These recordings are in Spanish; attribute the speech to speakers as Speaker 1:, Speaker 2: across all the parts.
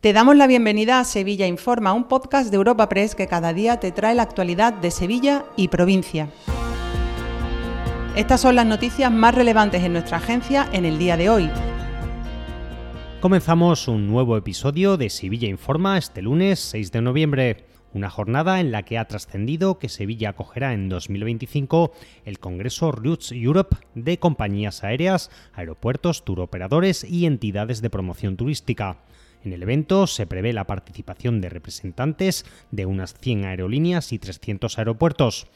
Speaker 1: Te damos la bienvenida a Sevilla Informa, un podcast de Europa Press que cada día te trae la actualidad de Sevilla y provincia. Estas son las noticias más relevantes en nuestra agencia en el día de hoy.
Speaker 2: Comenzamos un nuevo episodio de Sevilla Informa este lunes 6 de noviembre. Una jornada en la que ha trascendido que Sevilla acogerá en 2025 el Congreso Roots Europe de compañías aéreas, aeropuertos, turoperadores y entidades de promoción turística. En el evento se prevé la participación de representantes de unas 100 aerolíneas y 300 aeropuertos.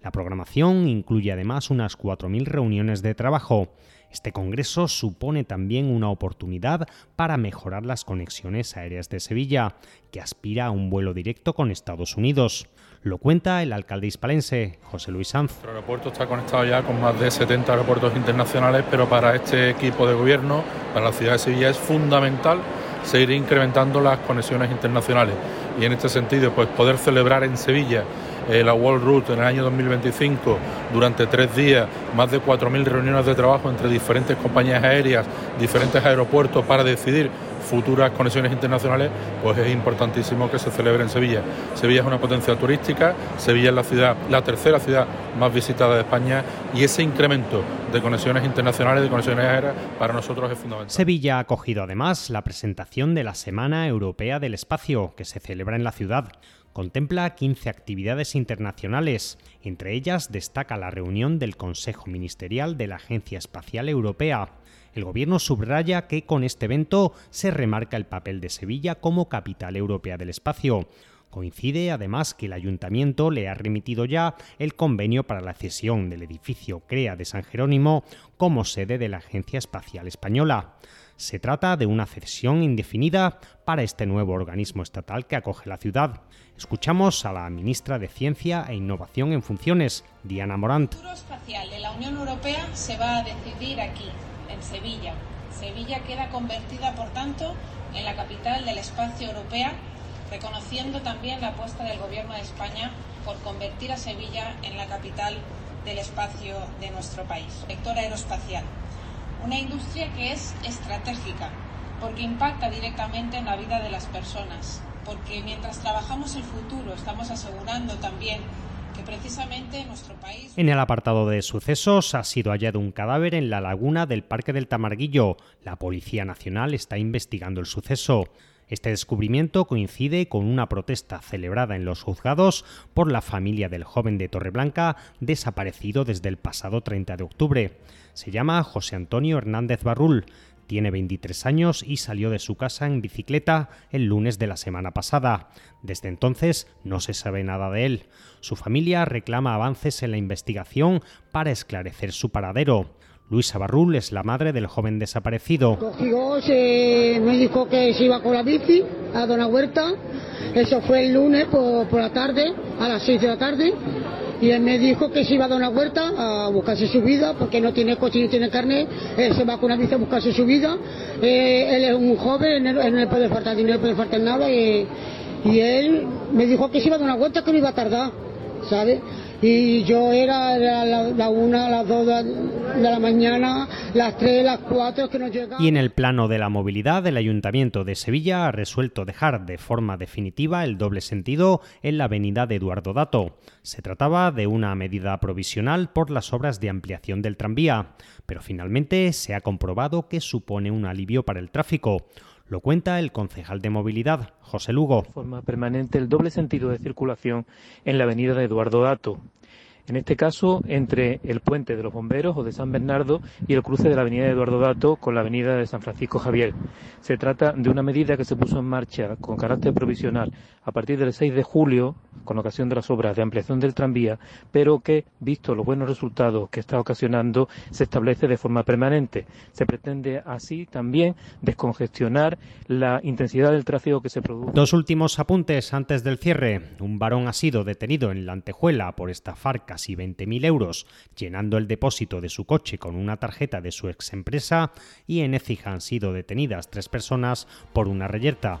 Speaker 2: La programación incluye además unas 4.000 reuniones de trabajo. Este congreso supone también una oportunidad para mejorar las conexiones aéreas de Sevilla, que aspira a un vuelo directo con Estados Unidos. Lo cuenta el alcalde hispalense, José Luis Sanz.
Speaker 3: Nuestro aeropuerto está conectado ya con más de 70 aeropuertos internacionales, pero para este equipo de gobierno, para la ciudad de Sevilla, es fundamental seguir incrementando las conexiones internacionales. Y en este sentido, pues poder celebrar en Sevilla eh, la World Route en el año 2025 durante tres días, más de 4.000 reuniones de trabajo entre diferentes compañías aéreas, diferentes aeropuertos para decidir futuras conexiones internacionales, pues es importantísimo que se celebre en Sevilla. Sevilla es una potencia turística, Sevilla es la ciudad, la tercera ciudad más visitada de España y ese incremento de conexiones internacionales, de conexiones aéreas, para nosotros es fundamental.
Speaker 2: Sevilla ha acogido además la presentación de la Semana Europea del Espacio, que se celebra en la ciudad. Contempla 15 actividades internacionales. Entre ellas destaca la reunión del Consejo Ministerial de la Agencia Espacial Europea. El gobierno subraya que con este evento se remarca el papel de Sevilla como capital europea del espacio. Coincide además que el ayuntamiento le ha remitido ya el convenio para la cesión del edificio CREA de San Jerónimo como sede de la Agencia Espacial Española. Se trata de una cesión indefinida para este nuevo organismo estatal que acoge la ciudad. Escuchamos a la ministra de Ciencia e Innovación en funciones, Diana Morant.
Speaker 4: El futuro espacial de la Unión Europea se va a decidir aquí, en Sevilla. Sevilla queda convertida, por tanto, en la capital del espacio europea, reconociendo también la apuesta del Gobierno de España por convertir a Sevilla en la capital del espacio de nuestro país. Sector aeroespacial, una industria que es estratégica porque impacta directamente en la vida de las personas, porque mientras trabajamos el futuro estamos asegurando también que precisamente nuestro país...
Speaker 2: En el apartado de sucesos ha sido hallado un cadáver en la laguna del Parque del Tamarguillo. La Policía Nacional está investigando el suceso. Este descubrimiento coincide con una protesta celebrada en los juzgados por la familia del joven de Torreblanca desaparecido desde el pasado 30 de octubre. Se llama José Antonio Hernández Barrul, tiene 23 años y salió de su casa en bicicleta el lunes de la semana pasada. Desde entonces no se sabe nada de él. Su familia reclama avances en la investigación para esclarecer su paradero. Luisa Barrul es la madre del joven desaparecido.
Speaker 5: Cogió, se, me dijo que se iba con la bici a Dona Huerta. Eso fue el lunes por, por la tarde, a las 6 de la tarde y él me dijo que se iba a dar una vuelta a buscarse su vida porque no tiene coche ni tiene carne, él se va con una bici a buscarse su vida, eh, él es un joven, él, no le puede faltar dinero, no le puede faltar nada y, y él me dijo que se iba a dar una vuelta que no iba a tardar, ¿sabes? Y yo era la, la, una, las dos de la mañana, las tres, las cuatro que nos llegaban.
Speaker 2: Y en el plano de la movilidad, el Ayuntamiento de Sevilla ha resuelto dejar de forma definitiva el doble sentido en la avenida de Eduardo Dato. Se trataba de una medida provisional por las obras de ampliación del tranvía, pero finalmente se ha comprobado que supone un alivio para el tráfico. Lo cuenta el concejal de movilidad, José Lugo.
Speaker 6: Forma permanente el doble sentido de circulación en la avenida de Eduardo Dato. En este caso, entre el puente de los bomberos o de San Bernardo y el cruce de la avenida de Eduardo Dato con la avenida de San Francisco Javier. Se trata de una medida que se puso en marcha con carácter provisional a partir del 6 de julio, con ocasión de las obras de ampliación del tranvía, pero que, visto los buenos resultados que está ocasionando, se establece de forma permanente. Se pretende así también descongestionar la intensidad del tráfico que se produce.
Speaker 2: Dos últimos apuntes antes del cierre. Un varón ha sido detenido en la Antejuela por estafar casi 20.000 euros llenando el depósito de su coche con una tarjeta de su ex empresa y en Écija han sido detenidas tres personas por una reyerta.